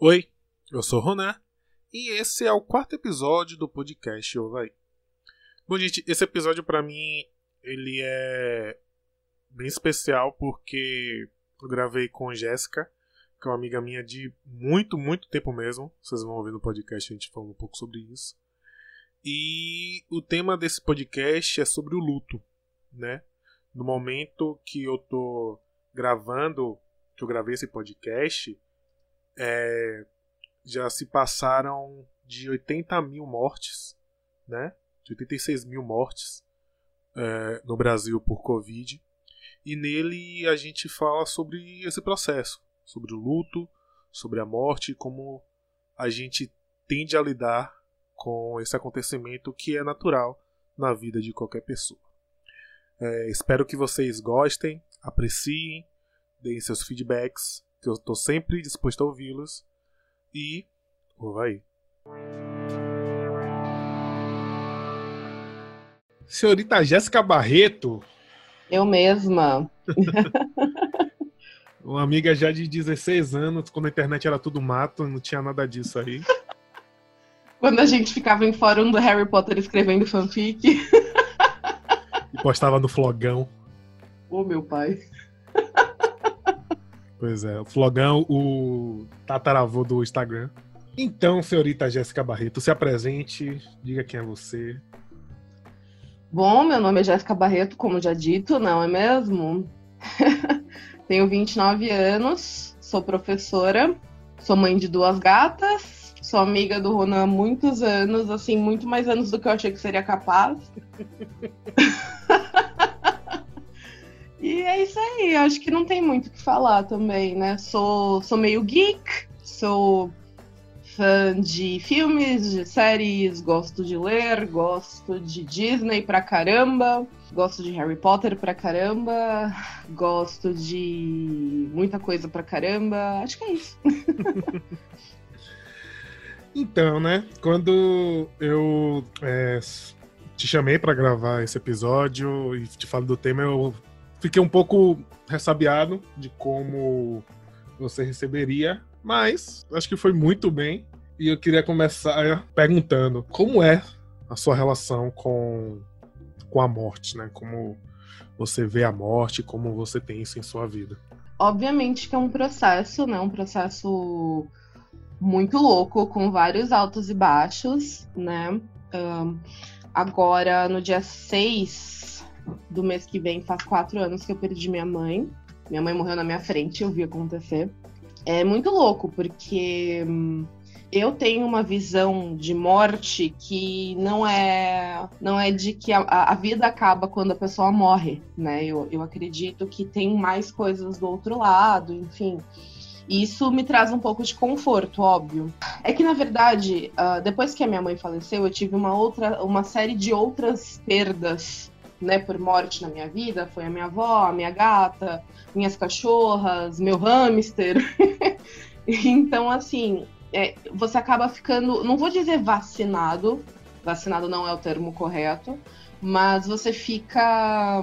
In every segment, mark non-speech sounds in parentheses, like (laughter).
Oi, eu sou Roné e esse é o quarto episódio do podcast Ovaí. Bom, gente, esse episódio para mim ele é bem especial porque eu gravei com Jéssica, que é uma amiga minha de muito, muito tempo mesmo. Vocês vão ouvir no podcast a gente falando um pouco sobre isso. E o tema desse podcast é sobre o luto, né? No momento que eu tô gravando, que eu gravei esse podcast, é, já se passaram de 80 mil mortes, né? De 86 mil mortes é, no Brasil por Covid. E nele a gente fala sobre esse processo, sobre o luto, sobre a morte, como a gente tende a lidar com esse acontecimento que é natural na vida de qualquer pessoa. É, espero que vocês gostem, apreciem, deem seus feedbacks que eu estou sempre disposto a ouvi-los. E. Vai. Senhorita Jéssica Barreto. Eu mesma. (laughs) Uma amiga já de 16 anos, quando a internet era tudo mato, não tinha nada disso aí. Quando a gente ficava em fórum do Harry Potter escrevendo fanfic. E postava no flogão. Ô, oh, meu pai. Pois é, o Flogão, o tataravô do Instagram. Então, senhorita Jéssica Barreto, se apresente, diga quem é você. Bom, meu nome é Jéssica Barreto, como já dito, não é mesmo? (laughs) Tenho 29 anos, sou professora, sou mãe de duas gatas, sou amiga do Ronan há muitos anos, assim, muito mais anos do que eu achei que seria capaz. (laughs) E é isso aí, acho que não tem muito o que falar também, né? Sou, sou meio geek, sou fã de filmes, de séries, gosto de ler, gosto de Disney pra caramba, gosto de Harry Potter pra caramba, gosto de muita coisa pra caramba. Acho que é isso. (laughs) então, né? Quando eu é, te chamei para gravar esse episódio e te falo do tema, eu Fiquei um pouco ressabiado de como você receberia, mas acho que foi muito bem. E eu queria começar perguntando como é a sua relação com, com a morte, né? Como você vê a morte, como você tem isso em sua vida. Obviamente que é um processo, né? Um processo muito louco, com vários altos e baixos, né? Um, agora, no dia 6 do mês que vem faz quatro anos que eu perdi minha mãe. Minha mãe morreu na minha frente, eu vi acontecer. É muito louco, porque hum, eu tenho uma visão de morte que não é não é de que a, a, vida acaba quando a pessoa morre, né? Eu, eu acredito que tem mais coisas do outro lado, enfim. Isso me traz um pouco de conforto, óbvio. É que, na verdade, uh, depois que a minha mãe faleceu, eu tive uma outra, uma série de outras perdas né, por morte na minha vida foi a minha avó, a minha gata, minhas cachorras, meu hamster. (laughs) então, assim, é, você acaba ficando, não vou dizer vacinado, vacinado não é o termo correto, mas você fica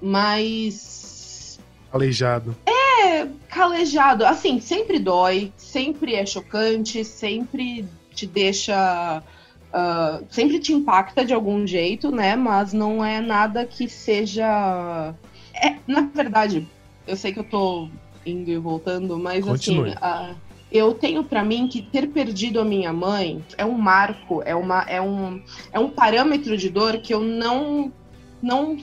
mais. Calejado. É, calejado. Assim, sempre dói, sempre é chocante, sempre te deixa uh, sempre te impacta de algum jeito, né? Mas não é nada que seja. É, na verdade, eu sei que eu tô indo e voltando, mas assim, Continue. assim. Uh, eu tenho para mim que ter perdido a minha mãe é um marco, é, uma, é, um, é um parâmetro de dor que eu não não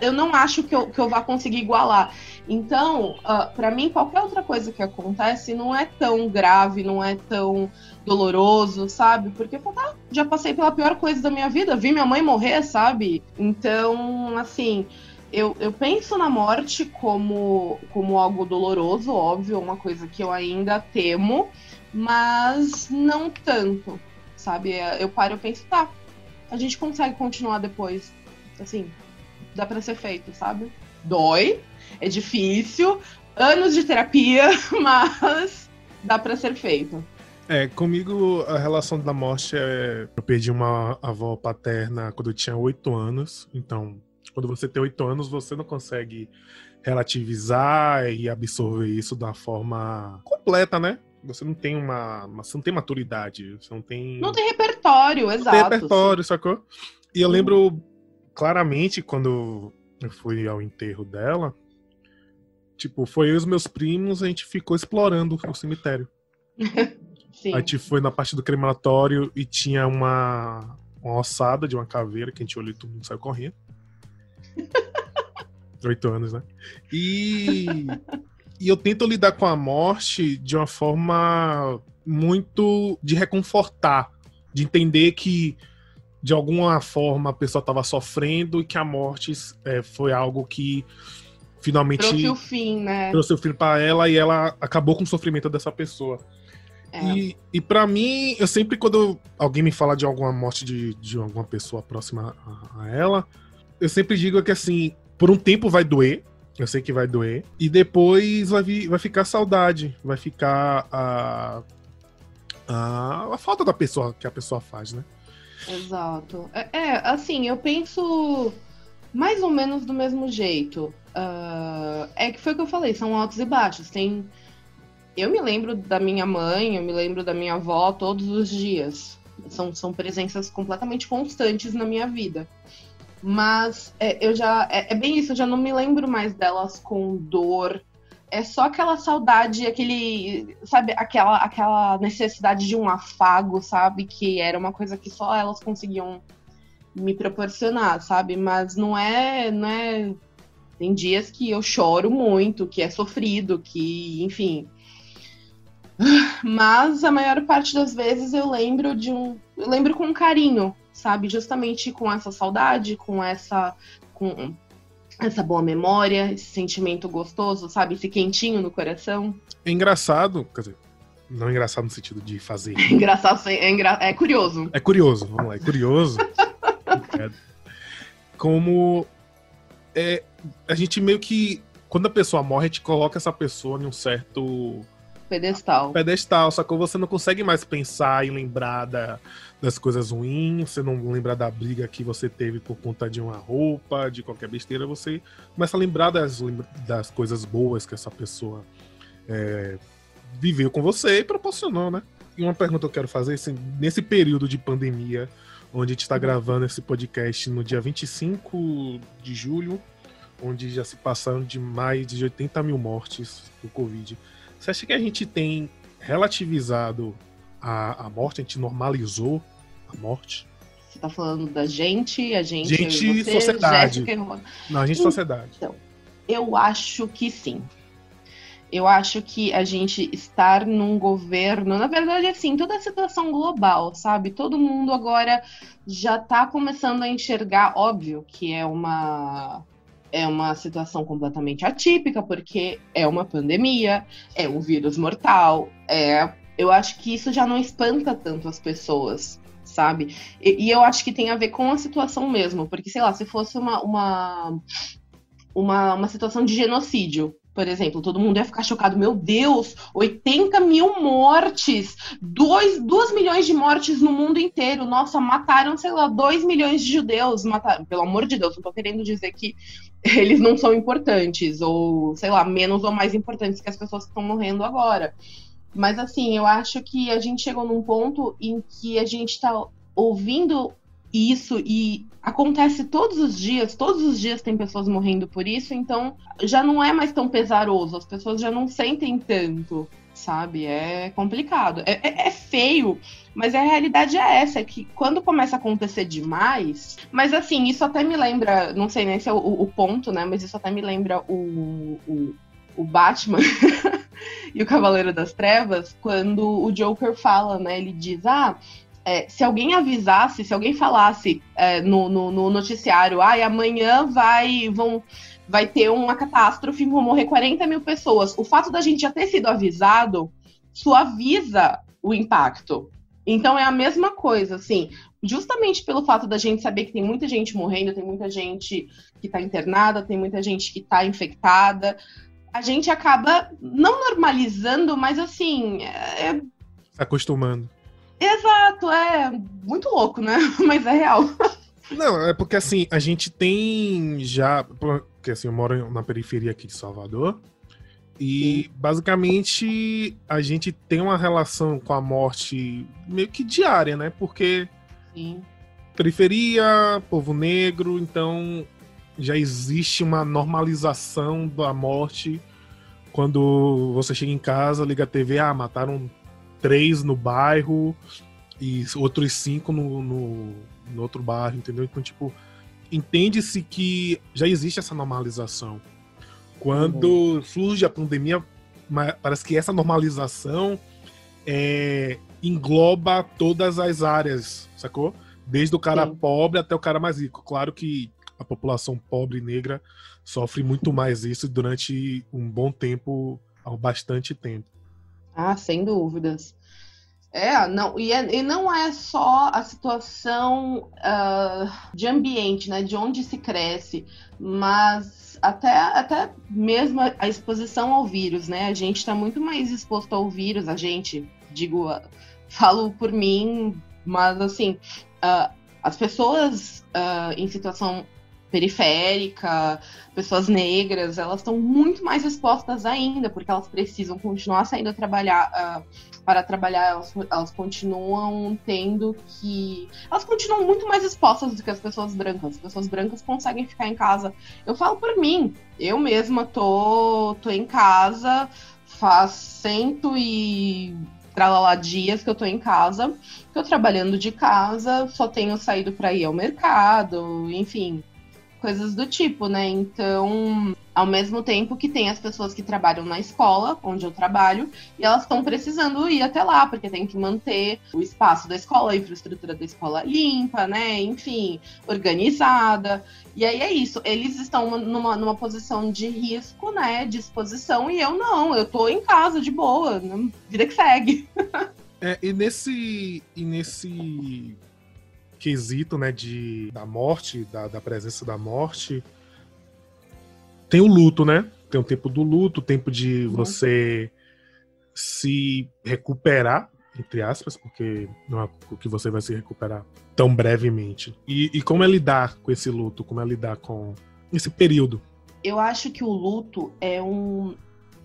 eu não acho que eu, que eu vá conseguir igualar. Então, uh, ah, para mim, qualquer outra coisa que acontece não é tão grave, não é tão doloroso, sabe? Porque tá, já passei pela pior coisa da minha vida, vi minha mãe morrer, sabe? Então, assim, eu, eu penso na morte como, como algo doloroso, óbvio, uma coisa que eu ainda temo, mas não tanto, sabe? Eu paro e penso, tá, a gente consegue continuar depois. Assim, dá para ser feito, sabe? Dói, é difícil, anos de terapia, (laughs) mas dá para ser feito. É, comigo a relação da morte é. Eu perdi uma avó paterna quando eu tinha oito anos. Então, quando você tem oito anos, você não consegue relativizar e absorver isso da forma completa, né? Você não tem uma, Você não tem maturidade. Você não tem. Não tem repertório, não exato. Tem repertório, sacou? E eu lembro claramente quando eu fui ao enterro dela. Tipo, foi eu e os meus primos, a gente ficou explorando o cemitério. (laughs) Sim. A gente foi na parte do crematório e tinha uma, uma ossada de uma caveira que a gente olhou e todo mundo saiu correndo. (laughs) Oito anos, né? E, e eu tento lidar com a morte de uma forma muito de reconfortar, de entender que de alguma forma a pessoa estava sofrendo e que a morte é, foi algo que finalmente trouxe o fim, né? Trouxe o fim para ela e ela acabou com o sofrimento dessa pessoa. É. E, e para mim, eu sempre, quando alguém me fala de alguma morte de, de alguma pessoa próxima a, a ela, eu sempre digo que assim, por um tempo vai doer, eu sei que vai doer. E depois vai, vir, vai ficar saudade. Vai ficar a, a, a, falta da pessoa que a pessoa faz, né? Exato. É, é assim, eu penso mais ou menos do mesmo jeito. Uh, é que foi o que eu falei, são altos e baixos. Tem. Eu me lembro da minha mãe, eu me lembro da minha avó todos os dias. São, são presenças completamente constantes na minha vida. Mas é, eu já. É, é, bem isso, eu já não me lembro mais delas com dor. É só aquela saudade, aquele. Sabe, aquela, aquela necessidade de um afago, sabe? Que era uma coisa que só elas conseguiam me proporcionar, sabe? Mas não é. Não é. Tem dias que eu choro muito, que é sofrido, que, enfim. Mas a maior parte das vezes eu lembro de um. Eu lembro com carinho, sabe? Justamente com essa saudade, com essa com essa boa memória, esse sentimento gostoso, sabe? Esse quentinho no coração. É engraçado, quer dizer, não é engraçado no sentido de fazer. É (laughs) engraçado, é, engra... é curioso. É curioso, vamos lá, é curioso. é, (laughs) como é, a gente meio que quando a pessoa morre, a gente coloca essa pessoa em um certo pedestal. Pedestal, só que você não consegue mais pensar e lembrar da, das coisas ruins, você não lembra da briga que você teve por conta de uma roupa, de qualquer besteira, você começa a lembrar das, das coisas boas que essa pessoa é, viveu com você e proporcionou, né? E uma pergunta que eu quero fazer, assim, nesse período de pandemia, onde a gente está gravando esse podcast no dia 25 de julho, onde já se passaram de mais de 80 mil mortes por Covid. Você acha que a gente tem relativizado a, a morte, a gente normalizou a morte? Você tá falando da gente, a gente. Gente e sociedade. Jéssica... Não, a gente e sociedade. Então, eu acho que sim. Eu acho que a gente estar num governo, na verdade, assim, toda a situação global, sabe? Todo mundo agora já tá começando a enxergar, óbvio, que é uma é uma situação completamente atípica, porque é uma pandemia, é um vírus mortal, é. Eu acho que isso já não espanta tanto as pessoas, sabe? E, e eu acho que tem a ver com a situação mesmo, porque, sei lá, se fosse uma, uma, uma, uma situação de genocídio, por exemplo, todo mundo ia ficar chocado. Meu Deus, 80 mil mortes, 2, 2 milhões de mortes no mundo inteiro. Nossa, mataram, sei lá, 2 milhões de judeus. Mataram, pelo amor de Deus, não tô querendo dizer que (laughs) eles não são importantes, ou, sei lá, menos ou mais importantes que as pessoas que estão morrendo agora. Mas, assim, eu acho que a gente chegou num ponto em que a gente está ouvindo isso e acontece todos os dias, todos os dias tem pessoas morrendo por isso, então já não é mais tão pesaroso, as pessoas já não sentem tanto, sabe? É complicado. É, é, é feio, mas a realidade é essa, é que quando começa a acontecer demais, mas assim, isso até me lembra, não sei nem se é o, o ponto, né? Mas isso até me lembra o, o, o Batman (laughs) e o Cavaleiro das Trevas, quando o Joker fala, né? Ele diz, ah é, se alguém avisasse, se alguém falasse é, no, no, no, noticiário, ah, amanhã vai, vão, vai ter uma catástrofe, vão morrer 40 mil pessoas, o fato da gente já ter sido avisado suaviza o impacto. Então é a mesma coisa, assim, justamente pelo fato da gente saber que tem muita gente morrendo, tem muita gente que está internada, tem muita gente que está infectada, a gente acaba não normalizando, mas assim. É... Se acostumando. Exato, é muito louco, né? (laughs) Mas é real. Não, é porque assim, a gente tem já. Porque assim, eu moro na periferia aqui de Salvador. E basicamente a gente tem uma relação com a morte meio que diária, né? Porque Sim. periferia, povo negro, então já existe uma normalização da morte. Quando você chega em casa, liga a TV, ah, mataram três no bairro e outros cinco no, no, no outro bairro, entendeu? Então, tipo, entende-se que já existe essa normalização. Quando uhum. surge a pandemia, parece que essa normalização é, engloba todas as áreas, sacou? Desde o cara Sim. pobre até o cara mais rico. Claro que a população pobre e negra sofre muito mais isso durante um bom tempo, há bastante tempo. Ah, sem dúvidas. É, não, e, é, e não é só a situação uh, de ambiente, né, de onde se cresce, mas até, até mesmo a exposição ao vírus, né? A gente está muito mais exposto ao vírus, a gente, digo, falo por mim, mas assim, uh, as pessoas uh, em situação periférica, pessoas negras, elas estão muito mais expostas ainda, porque elas precisam continuar saindo a trabalhar. Uh, para trabalhar, elas, elas, continuam tendo que. Elas continuam muito mais expostas do que as pessoas brancas. As pessoas brancas conseguem ficar em casa. Eu falo por mim, eu mesma tô, tô em casa, faz cento e tralala dias que eu tô em casa, tô trabalhando de casa, só tenho saído para ir ao mercado, enfim coisas do tipo, né? Então, ao mesmo tempo que tem as pessoas que trabalham na escola, onde eu trabalho, e elas estão precisando ir até lá, porque tem que manter o espaço da escola, a infraestrutura da escola limpa, né? Enfim, organizada. E aí é isso, eles estão numa, numa posição de risco, né? De exposição, e eu não, eu tô em casa de boa, vida que segue. (laughs) é, e nesse. E nesse quesito, né, de, da morte, da, da presença da morte, tem o luto, né? Tem o tempo do luto, o tempo de uhum. você se recuperar, entre aspas, porque não é o que você vai se recuperar tão brevemente. E, e como é lidar com esse luto? Como é lidar com esse período? Eu acho que o luto é um,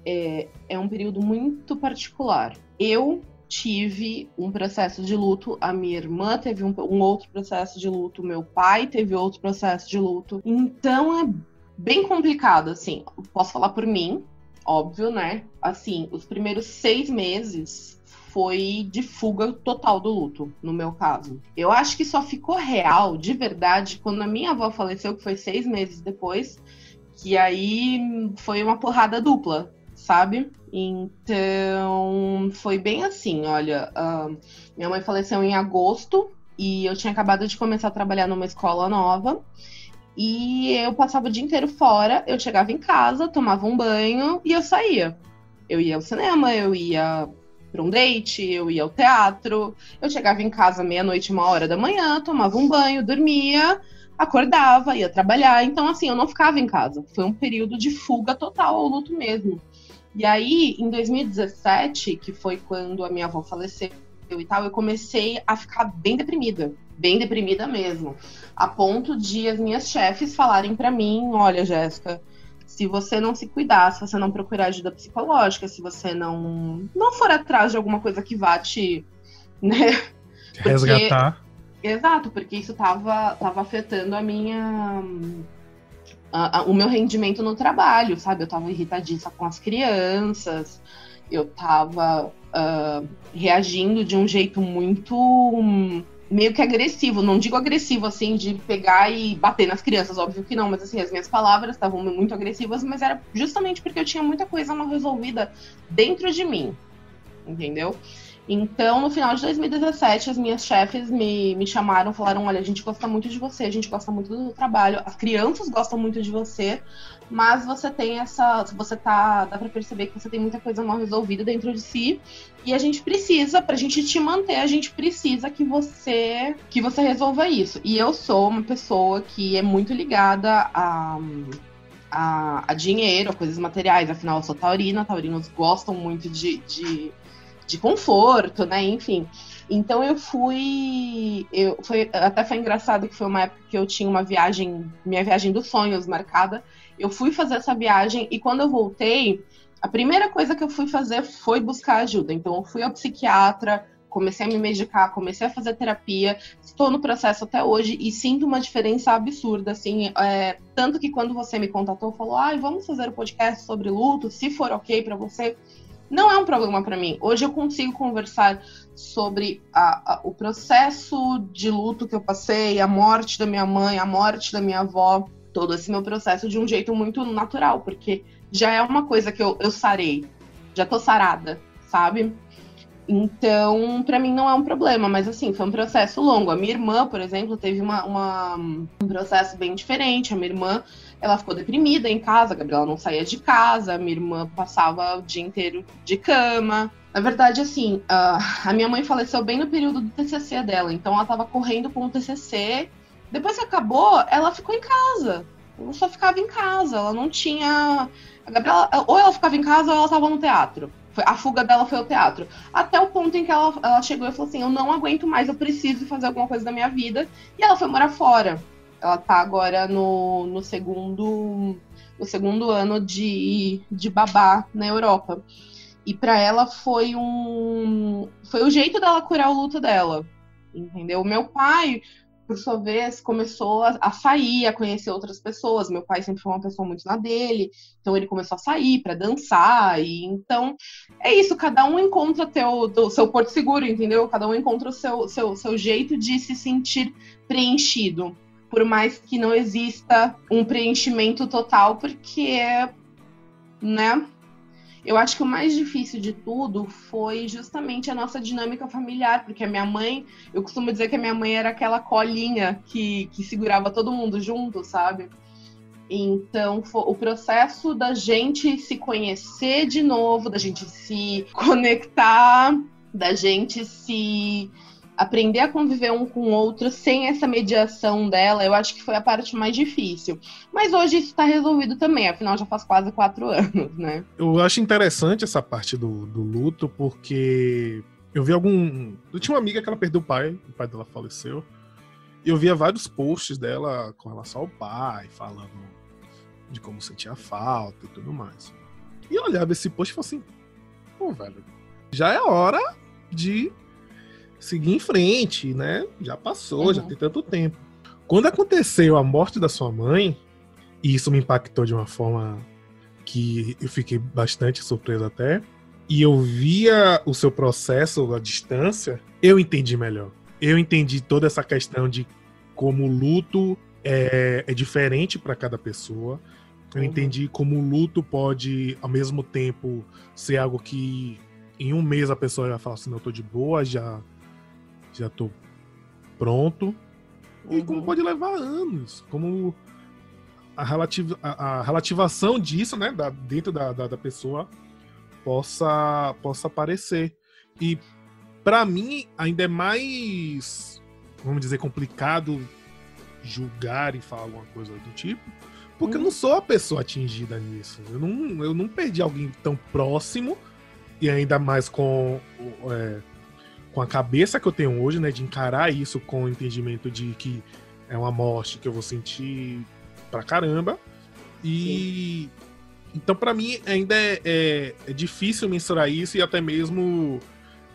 é, é um período muito particular. Eu tive um processo de luto, a minha irmã teve um, um, outro processo de luto, meu pai teve outro processo de luto. Então é bem complicado, assim. Posso falar por mim, óbvio, né? Assim, os primeiros seis meses foi de fuga total do luto, no meu caso. Eu acho que só ficou real, de verdade, quando a minha avó faleceu, que foi seis meses depois, que aí foi uma porrada dupla, sabe? Então, foi bem assim, olha, uh, minha mãe faleceu em agosto e eu tinha acabado de começar a trabalhar numa escola nova. E eu passava o dia inteiro fora, eu chegava em casa, tomava um banho e eu saía. Eu ia ao cinema, eu ia para um date, eu ia ao teatro. Eu chegava em casa meia-noite, uma hora da manhã, tomava um banho, dormia, acordava, ia trabalhar. Então, assim, eu não ficava em casa. Foi um período de fuga total ao luto mesmo. E aí, em 2017, que foi quando a minha avó faleceu e tal, eu comecei a ficar bem deprimida, bem deprimida mesmo, a ponto de as minhas chefes falarem para mim, olha, Jéssica, se você não se cuidar, se você não procurar ajuda psicológica, se você não não for atrás de alguma coisa que vá te, (laughs) né, porque, resgatar. Exato, porque isso tava, tava afetando a minha a, a, o meu rendimento no trabalho, sabe? Eu tava irritadíssima com as crianças, eu tava uh, reagindo de um jeito muito. Um, meio que agressivo, não digo agressivo assim de pegar e bater nas crianças, óbvio que não, mas assim, as minhas palavras estavam muito agressivas, mas era justamente porque eu tinha muita coisa não resolvida dentro de mim, entendeu? Então, no final de 2017, as minhas chefes me, me chamaram, falaram: olha, a gente gosta muito de você, a gente gosta muito do trabalho, as crianças gostam muito de você, mas você tem essa. Você tá. Dá pra perceber que você tem muita coisa mal resolvida dentro de si. E a gente precisa, pra gente te manter, a gente precisa que você que você resolva isso. E eu sou uma pessoa que é muito ligada a. A, a dinheiro, a coisas materiais, afinal eu sou taurina, taurinos gostam muito de, de de conforto, né? Enfim. Então eu fui. Eu, foi, até foi engraçado que foi uma época que eu tinha uma viagem, minha viagem dos sonhos marcada. Eu fui fazer essa viagem e quando eu voltei, a primeira coisa que eu fui fazer foi buscar ajuda. Então, eu fui ao psiquiatra, comecei a me medicar, comecei a fazer terapia, estou no processo até hoje e sinto uma diferença absurda, assim, é, tanto que quando você me contatou, falou, ai, ah, vamos fazer o um podcast sobre luto, se for ok para você, não é um problema para mim. Hoje eu consigo conversar sobre a, a, o processo de luto que eu passei, a morte da minha mãe, a morte da minha avó, todo esse meu processo de um jeito muito natural, porque já é uma coisa que eu, eu sarei, já tô sarada, sabe? Então, para mim não é um problema, mas assim, foi um processo longo. A minha irmã, por exemplo, teve uma, uma, um processo bem diferente. A minha irmã, ela ficou deprimida em casa, a Gabriela não saía de casa, minha irmã passava o dia inteiro de cama. Na verdade, assim, a minha mãe faleceu bem no período do TCC dela, então ela tava correndo com o TCC. Depois que acabou, ela ficou em casa. Ela só ficava em casa, ela não tinha. A Gabriela, ou ela ficava em casa ou ela tava no teatro a fuga dela foi o teatro. Até o ponto em que ela, ela chegou e falou assim: Eu não aguento mais, eu preciso fazer alguma coisa da minha vida. E ela foi morar fora. Ela tá agora no, no segundo no segundo ano de, de babá na Europa. E para ela foi um foi o jeito dela curar o luto dela. Entendeu? Meu pai por sua vez, começou a, a, sair, a conhecer outras pessoas. Meu pai sempre foi uma pessoa muito na dele, então ele começou a sair para dançar. E então é isso, cada um encontra teu, o seu porto seguro, entendeu? Cada um encontra o seu, seu, seu jeito de se sentir preenchido. Por mais que não exista um preenchimento total, porque, né? Eu acho que o mais difícil de tudo foi justamente a nossa dinâmica familiar, porque a minha mãe, eu costumo dizer que a minha mãe era aquela colinha que, que segurava todo mundo junto, sabe? Então, o processo da gente se conhecer de novo, da gente se conectar, da gente se aprender a conviver um com o outro sem essa mediação dela, eu acho que foi a parte mais difícil. Mas hoje isso está resolvido também, afinal já faz quase quatro (laughs) anos, né? Eu acho interessante essa parte do, do luto, porque eu vi algum. Eu tinha uma amiga que ela perdeu o pai, o pai dela faleceu. E eu via vários posts dela com relação ao pai, falando de como sentia falta e tudo mais. E eu olhava esse post e falava assim: pô, velho, já é hora de seguir em frente, né? Já passou, uhum. já tem tanto tempo. Quando aconteceu a morte da sua mãe, e isso me impactou de uma forma que eu fiquei bastante surpreso até, e eu via o seu processo à distância, eu entendi melhor. Eu entendi toda essa questão de como o luto é, é diferente para cada pessoa. Eu uhum. entendi como o luto pode, ao mesmo tempo, ser algo que em um mês a pessoa vai falar assim, não, eu tô de boa, já já tô pronto. E como uhum. pode levar anos, como a, relativa, a, a relativação disso, né, da, dentro da, da, da pessoa possa, possa aparecer. E para mim ainda é mais, vamos dizer, complicado julgar e falar alguma coisa do tipo, porque eu não sou a pessoa atingida nisso. Eu não, eu não perdi alguém tão próximo e ainda mais com é, com a cabeça que eu tenho hoje, né, de encarar isso com o entendimento de que é uma morte que eu vou sentir pra caramba. E Sim. então para mim ainda é, é, é, difícil mensurar isso e até mesmo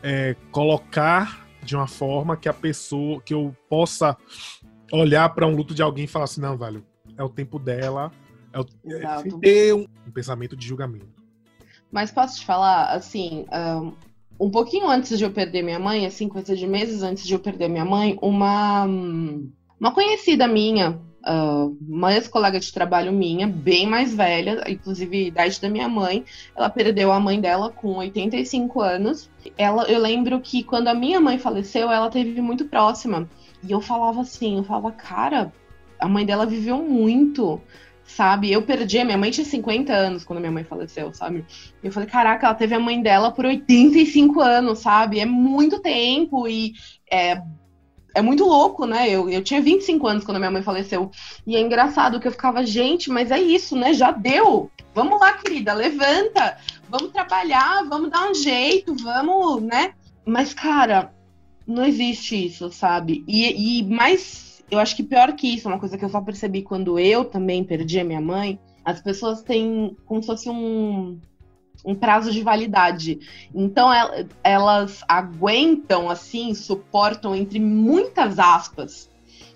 é, colocar de uma forma que a pessoa que eu possa olhar para um luto de alguém e falar assim, não, velho, é o tempo dela, é o, é, ter um, um pensamento de julgamento. Mas posso te falar, assim, um, um pouquinho antes de eu perder minha mãe, assim, coisa de meses antes de eu perder minha mãe, uma, uma conhecida minha, uh, uma ex-colega de trabalho minha, bem mais velha, inclusive idade da minha mãe, ela perdeu a mãe dela com 85 anos. Ela, eu lembro que quando a minha mãe faleceu, ela teve muito próxima. E eu falava assim, eu falava, cara, a mãe dela viveu muito sabe? Eu perdi, a minha mãe tinha 50 anos quando minha mãe faleceu, sabe? Eu falei, caraca, ela teve a mãe dela por 85 anos, sabe? É muito tempo e é, é muito louco, né? Eu, eu tinha 25 anos quando minha mãe faleceu. E é engraçado que eu ficava, gente, mas é isso, né? Já deu. Vamos lá, querida, levanta. Vamos trabalhar, vamos dar um jeito, vamos, né? Mas, cara, não existe isso, sabe? E, e mais eu acho que pior que isso, uma coisa que eu só percebi quando eu também perdi a minha mãe, as pessoas têm como se fosse um, um prazo de validade. Então elas aguentam, assim, suportam entre muitas aspas.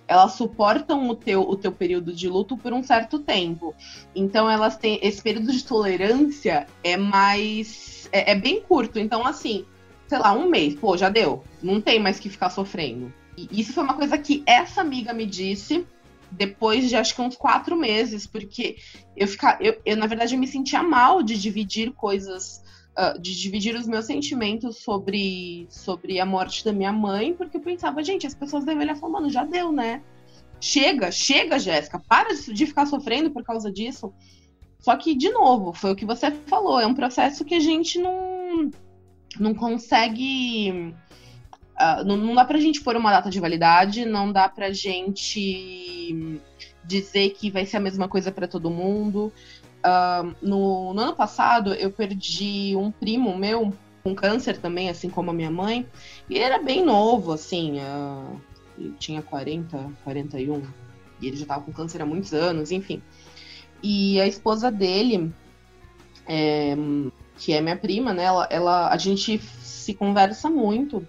Elas suportam o teu, o teu período de luto por um certo tempo. Então elas têm. Esse período de tolerância é mais. é, é bem curto. Então, assim, sei lá, um mês, pô, já deu. Não tem mais que ficar sofrendo. E isso foi uma coisa que essa amiga me disse depois de acho que uns quatro meses, porque eu ficar, eu, eu na verdade eu me sentia mal de dividir coisas, uh, de dividir os meus sentimentos sobre, sobre a morte da minha mãe, porque eu pensava, gente, as pessoas devem olhar e mano, já deu, né? Chega, chega, Jéssica, para de ficar sofrendo por causa disso. Só que, de novo, foi o que você falou, é um processo que a gente não, não consegue Uh, não, não, dá pra gente pôr uma data de validade, não dá pra gente dizer que vai ser a mesma coisa para todo mundo. Uh, no, no, ano passado, eu perdi um primo meu com câncer também, assim como a minha mãe, e ele era bem novo, assim, uh, ele tinha 40, 41, e ele já tava com câncer há muitos anos, enfim. E a esposa dele, é, que é minha prima, né, ela, ela, a gente se conversa muito,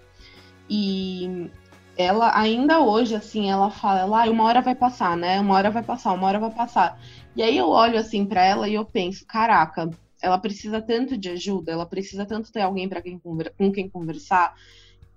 e ela ainda hoje, assim, ela fala, lá, ah, uma hora vai passar, né? Uma hora vai passar, uma hora vai passar. E aí eu olho assim para ela e eu penso, caraca, ela precisa tanto de ajuda, ela precisa tanto ter alguém para quem com quem conversar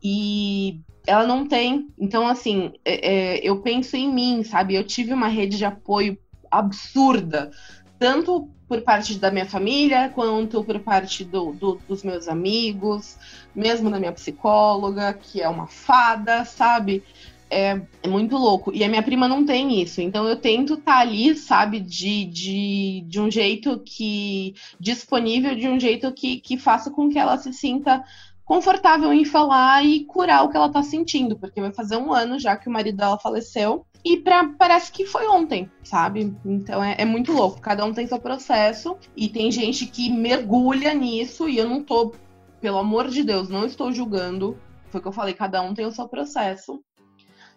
e ela não tem. Então, assim, é, é, eu penso em mim, sabe? Eu tive uma rede de apoio absurda, tanto por parte da minha família, quanto por parte do, do, dos meus amigos, mesmo da minha psicóloga, que é uma fada, sabe? É, é, muito louco. E a minha prima não tem isso. Então eu tento estar tá ali, sabe, de, de, de um jeito que. disponível, de um jeito que, que faça com que ela se sinta confortável em falar e curar o que ela tá sentindo, porque vai fazer um ano já que o marido dela faleceu. E pra, parece que foi ontem, sabe? Então é, é, muito louco. Cada um tem seu processo. E tem gente que mergulha nisso. E eu não tô, pelo amor de Deus, não estou julgando. Foi o que eu falei, cada um tem o seu processo.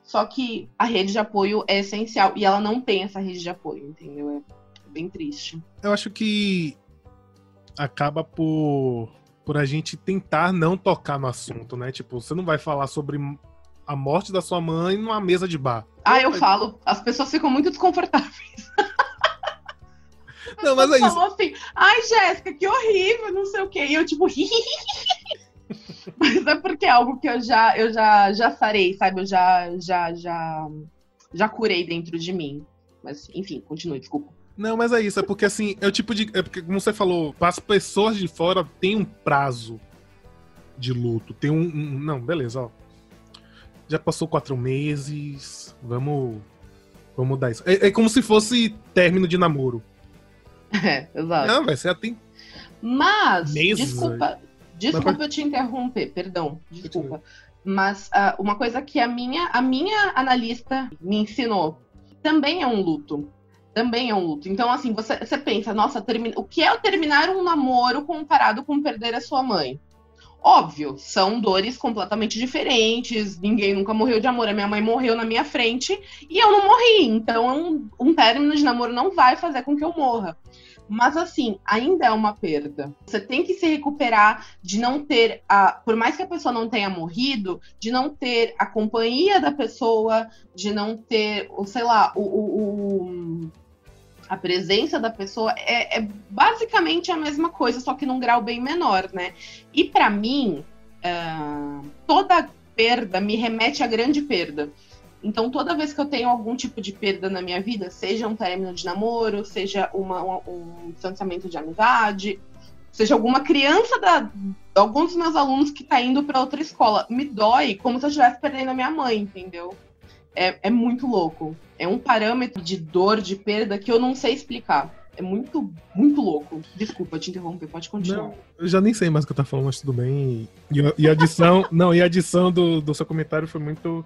Só que a rede de apoio é essencial. E ela não tem essa rede de apoio, entendeu? É bem triste. Eu acho que acaba por, por a gente tentar não tocar no assunto, né? Tipo, você não vai falar sobre a morte da sua mãe numa mesa de bar. Ah, eu falo. As pessoas ficam muito desconfortáveis. (laughs) Não, mas é isso. assim, ai, Jéssica, que horrível, não sei o quê. E eu, tipo, (laughs) mas é porque é algo que eu já, eu já, já sarei, sabe? Eu já, já, já, já curei dentro de mim. Mas, enfim, continue, desculpa. Não, mas é isso, é porque assim, é o tipo de. É porque, como você falou, as pessoas de fora tem um prazo de luto. Tem um. um não, beleza, ó já passou quatro meses, vamos, vamos dar isso. É, é como se fosse término de namoro. (laughs) É, exato. Não, vai ser tem. Mas, meses, desculpa, desculpa Mas... eu te interromper, perdão, desculpa. Mas uh, uma coisa que a minha, a minha analista me ensinou também é um luto. Também é um luto. Então, assim, você, você pensa, nossa, o que é terminar um namoro comparado com perder a sua mãe? Óbvio, são dores completamente diferentes. Ninguém nunca morreu de amor. A minha mãe morreu na minha frente e eu não morri. Então, um, um término de namoro não vai fazer com que eu morra. Mas assim, ainda é uma perda. Você tem que se recuperar de não ter a, por mais que a pessoa não tenha morrido, de não ter a companhia da pessoa, de não ter, sei lá, o, o, o a presença da pessoa é, é, basicamente a mesma coisa, só que num grau bem menor, né? E para mim, uh, toda perda me remete a grande perda. Então, toda vez que eu tenho algum tipo de perda na minha vida, seja um término de namoro, seja uma, um, um distanciamento de amizade, seja alguma criança da alguns dos meus alunos que está indo para outra escola, me dói como se eu estivesse perdendo a minha mãe, entendeu? É, é muito louco. É um parâmetro de dor, de perda que eu não sei explicar. É muito, muito louco. Desculpa te interromper, pode continuar. Não, eu já nem sei mais o que eu tô falando, mas tudo bem. E, e a adição, (laughs) não, e a adição do, do seu comentário foi muito,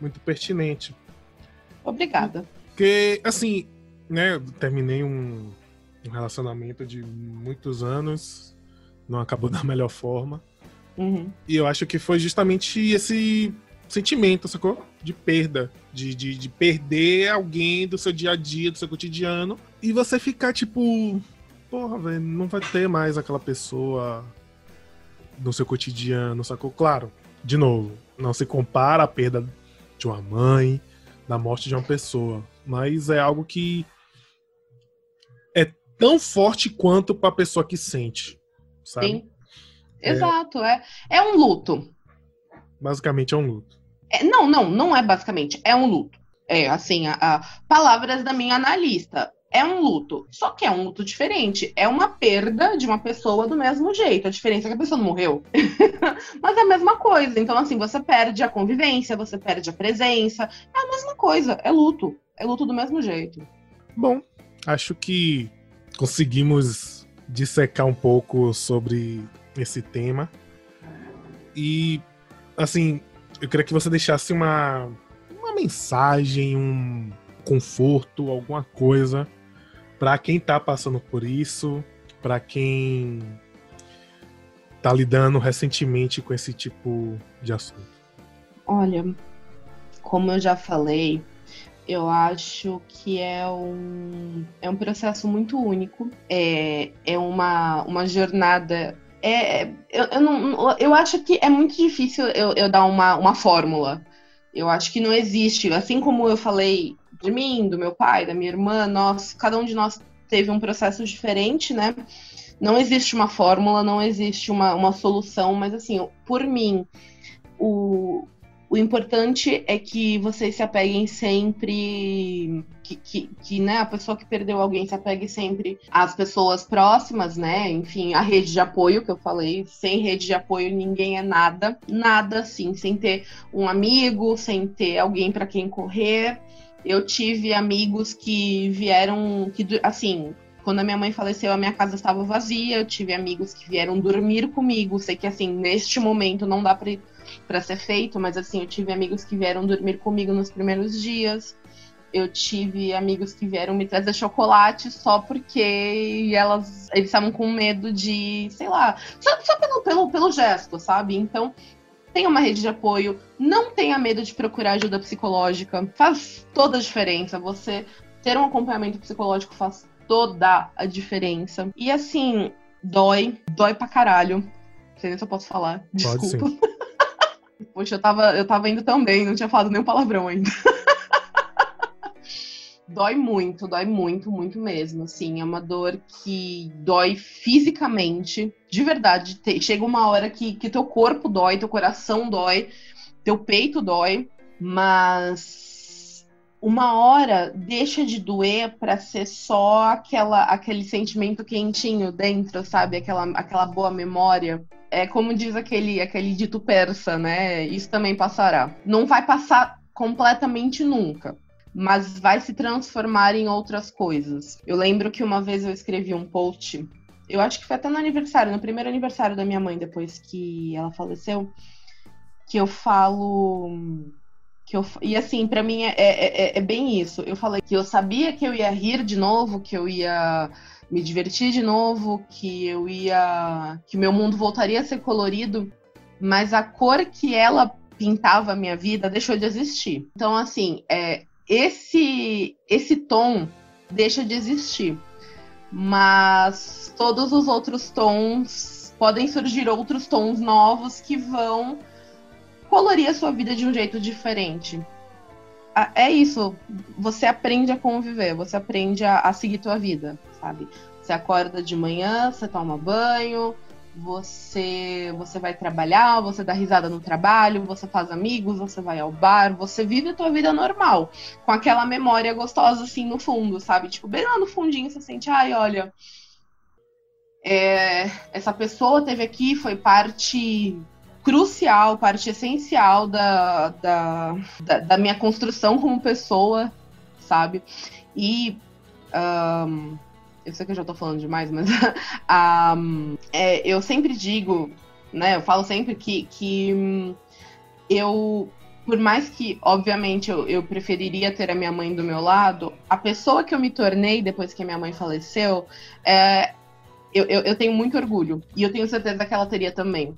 muito pertinente. Obrigada. Porque, assim, né, eu terminei um, um relacionamento de muitos anos, não acabou (laughs) da melhor forma. Uhum. E eu acho que foi justamente esse sentimento, sacou? De perda. De, de, de, perder alguém do seu dia a dia, do seu cotidiano. E você ficar, tipo. porra, velho, não vai ter mais aquela pessoa no seu cotidiano, sacou? Claro, de novo, não se compara a perda de uma mãe, da morte de uma pessoa, mas é algo que é tão forte quanto para a pessoa que sente, sabe? Sim. É... Exato, é, é um luto. Basicamente é um luto. É, não, não, não é basicamente, é um luto. É, assim, a, a, palavras da minha analista. É um luto. Só que é um luto diferente. É uma perda de uma pessoa do mesmo jeito. A diferença é que a pessoa não morreu. (laughs) Mas é a mesma coisa. Então, assim, você perde a convivência, você perde a presença. É a mesma coisa. É luto. É luto do mesmo jeito. Bom, acho que conseguimos dissecar um pouco sobre esse tema. E, assim, eu queria que você deixasse uma, uma mensagem, um conforto, alguma coisa para quem tá passando por isso, para quem tá lidando recentemente com esse tipo de assunto. Olha, como eu já falei, eu acho que é um, é um processo muito único, é, é uma, uma jornada. É, eu, eu, não, eu acho que é muito difícil eu, eu dar uma, uma fórmula. Eu acho que não existe. Assim como eu falei de mim, do meu pai, da minha irmã, nós, cada um de nós teve um processo diferente, né? Não existe uma fórmula, não existe uma, uma solução, mas assim, por mim, o, o importante é que vocês se apeguem sempre. Que, que, que, né, a pessoa que perdeu alguém se apegue sempre às pessoas próximas, né? Enfim, a rede de apoio que eu falei. Sem rede de apoio, ninguém é nada. Nada, assim, sem ter um amigo, sem ter alguém para quem correr. Eu tive amigos que vieram, que assim, quando a minha mãe faleceu, a minha casa estava vazia. Eu tive amigos que vieram dormir comigo. Sei que assim, neste momento não dá para ser feito, mas assim, eu tive amigos que vieram dormir comigo nos primeiros dias. Eu tive amigos que vieram me trazer chocolate só porque elas eles estavam com medo de, sei lá, só, só pelo, pelo, pelo gesto, sabe? Então, tenha uma rede de apoio, não tenha medo de procurar ajuda psicológica. Faz toda a diferença. Você ter um acompanhamento psicológico faz toda a diferença. E assim, dói, dói pra caralho. Não sei nem se eu posso falar. Desculpa. (laughs) Poxa, eu tava, eu tava indo também, não tinha falado nenhum palavrão ainda. (laughs) dói muito, dói muito, muito mesmo. Assim, é uma dor que dói fisicamente, de verdade. Te, chega uma hora que, que teu corpo dói, teu coração dói, teu peito dói, mas uma hora deixa de doer para ser só aquela aquele sentimento quentinho dentro, sabe? Aquela, aquela boa memória. É como diz aquele, aquele dito persa, né? Isso também passará. Não vai passar completamente nunca mas vai se transformar em outras coisas. Eu lembro que uma vez eu escrevi um post, eu acho que foi até no aniversário, no primeiro aniversário da minha mãe, depois que ela faleceu, que eu falo. Que eu, e assim, para mim é, é, é, é bem isso. Eu falei que eu sabia que eu ia rir de novo, que eu ia me divertir de novo, que eu ia. que meu mundo voltaria a ser colorido, mas a cor que ela pintava a minha vida deixou de existir. Então, assim, é, esse esse tom deixa de existir. Mas todos os outros tons podem surgir outros tons novos que vão colorir a sua vida de um jeito diferente. É isso. Você aprende a conviver, você aprende a, a seguir tua vida, sabe? Você acorda de manhã, você toma banho, você você vai trabalhar, você dá risada no trabalho, você faz amigos, você vai ao bar, você vive a tua vida normal, com aquela memória gostosa assim no fundo, sabe? Tipo, bem lá no fundinho você sente, ai, olha, é, essa pessoa teve aqui, foi parte crucial, parte essencial da, da, da, da minha construção como pessoa, sabe? E um, eu sei que eu já tô falando demais, mas (laughs) um, é, eu sempre digo, né? Eu falo sempre que, que hum, eu, por mais que, obviamente, eu, eu preferiria ter a minha mãe do meu lado, a pessoa que eu me tornei depois que a minha mãe faleceu, é, eu, eu, eu tenho muito orgulho. E eu tenho certeza que ela teria também.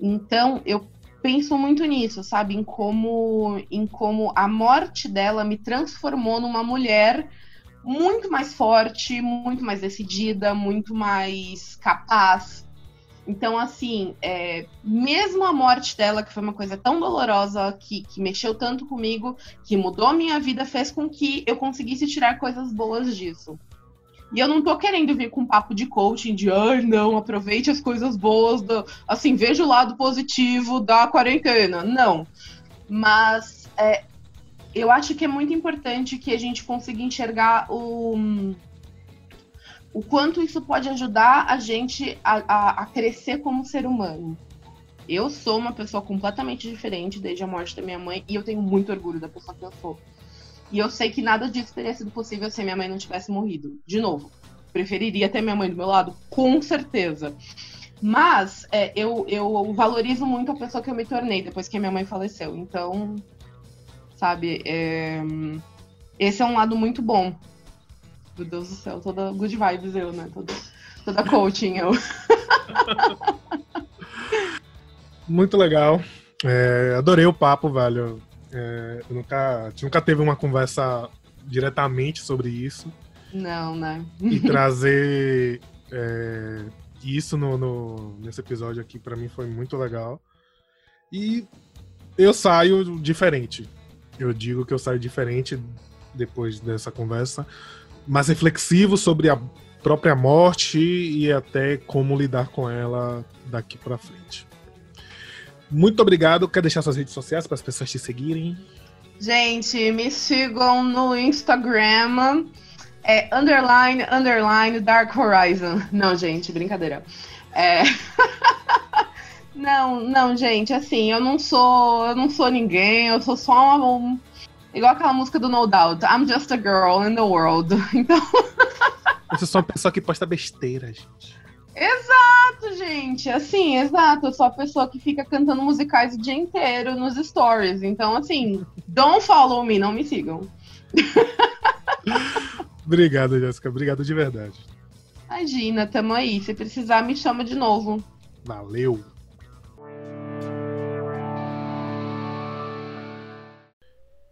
Então, eu penso muito nisso, sabe? Em como, em como a morte dela me transformou numa mulher muito mais forte, muito mais decidida, muito mais capaz. Então, assim, é, mesmo a morte dela, que foi uma coisa tão dolorosa, que, que mexeu tanto comigo, que mudou a minha vida, fez com que eu conseguisse tirar coisas boas disso. E eu não tô querendo vir com um papo de coaching de, ai, não, aproveite as coisas boas, do... assim, veja o lado positivo da quarentena. Não. Mas é, eu acho que é muito importante que a gente consiga enxergar o, o quanto isso pode ajudar a gente a, a, a crescer como ser humano. Eu sou uma pessoa completamente diferente desde a morte da minha mãe e eu tenho muito orgulho da pessoa que eu sou. E eu sei que nada disso teria sido possível se minha mãe não tivesse morrido. De novo, preferiria ter minha mãe do meu lado, com certeza. Mas é, eu, eu valorizo muito a pessoa que eu me tornei depois que minha mãe faleceu. Então, sabe, é... esse é um lado muito bom. Meu Deus do céu, toda good vibes eu, né? Toda, toda coaching eu. (laughs) muito legal. É, adorei o papo, velho. É, nunca, a gente nunca teve uma conversa diretamente sobre isso. Não, né? E (laughs) trazer é, isso no, no, nesse episódio aqui para mim foi muito legal. E eu saio diferente. Eu digo que eu saio diferente depois dessa conversa, mais reflexivo sobre a própria morte e até como lidar com ela daqui para frente. Muito obrigado. Quer deixar suas redes sociais para as pessoas te seguirem? Gente, me sigam no Instagram. É underline, underline, Dark Horizon. Não, gente, brincadeira. É... (laughs) não, não, gente, assim, eu não sou, eu não sou ninguém, eu sou só uma, um, igual aquela música do No Doubt, I'm just a girl in the world. (laughs) Então, você é só uma pessoa que posta besteira, gente. Exato, gente. Assim, exato. Eu sou a pessoa que fica cantando musicais o dia inteiro nos stories. Então, assim, don't follow me, não me sigam. (laughs) Obrigado, Jéssica. Obrigado de verdade. Imagina, tamo aí. Se precisar, me chama de novo. Valeu.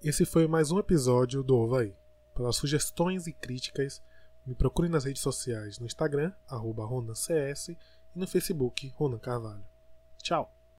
Esse foi mais um episódio do Ovaí. Pelas sugestões e críticas, me procure nas redes sociais no Instagram, arroba RonanCS, e no Facebook, Ronan Carvalho. Tchau!